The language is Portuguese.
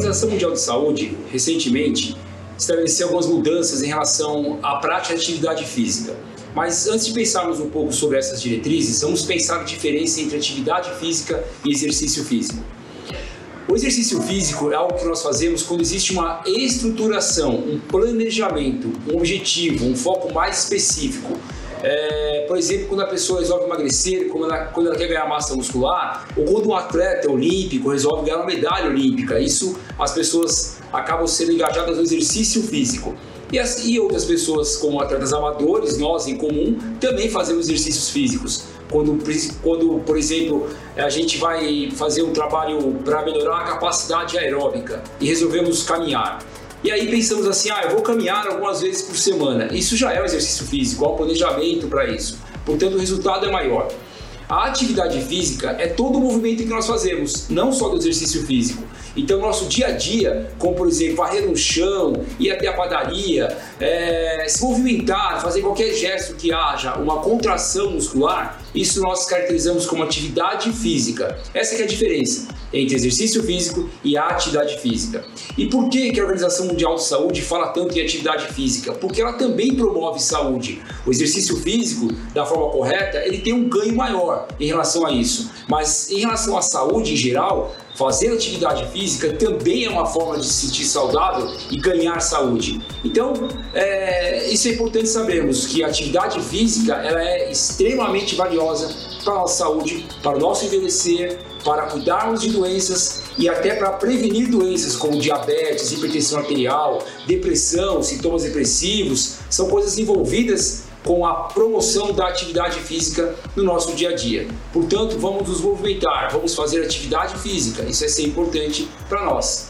Organização Mundial de Saúde, recentemente, estabeleceu algumas mudanças em relação à prática de atividade física. Mas antes de pensarmos um pouco sobre essas diretrizes, vamos pensar a diferença entre atividade física e exercício físico. O exercício físico é algo que nós fazemos quando existe uma estruturação, um planejamento, um objetivo, um foco mais específico. É, por exemplo, quando a pessoa resolve emagrecer, quando ela, quando ela quer ganhar massa muscular, ou quando um atleta olímpico resolve ganhar uma medalha olímpica. Isso as pessoas acabam sendo engajadas no exercício físico. E, as, e outras pessoas, como atletas amadores, nós em comum, também fazemos exercícios físicos. Quando, quando, por exemplo, a gente vai fazer um trabalho para melhorar a capacidade aeróbica e resolvemos caminhar. E aí pensamos assim, ah, eu vou caminhar algumas vezes por semana. Isso já é um exercício físico, há um planejamento para isso. Portanto, o resultado é maior. A atividade física é todo o movimento que nós fazemos, não só do exercício físico. Então, nosso dia a dia, como por exemplo, varrer no chão, ir até a padaria, é, se movimentar, fazer qualquer gesto que haja uma contração muscular, isso nós caracterizamos como atividade física. Essa é a diferença entre exercício físico e atividade física. E por que, que a Organização Mundial de Saúde fala tanto em atividade física? Porque ela também promove saúde. O exercício físico, da forma correta, ele tem um ganho maior em relação a isso. Mas em relação à saúde em geral, fazer atividade física também é uma forma de se sentir saudável e ganhar saúde. Então, é, isso é importante sabermos que a atividade física ela é extremamente valiosa para a nossa saúde, para o nosso envelhecer, para cuidarmos de doenças e até para prevenir doenças como diabetes, hipertensão arterial, depressão, sintomas depressivos, são coisas envolvidas com a promoção da atividade física no nosso dia a dia. Portanto, vamos nos movimentar, vamos fazer atividade física, isso é ser importante para nós.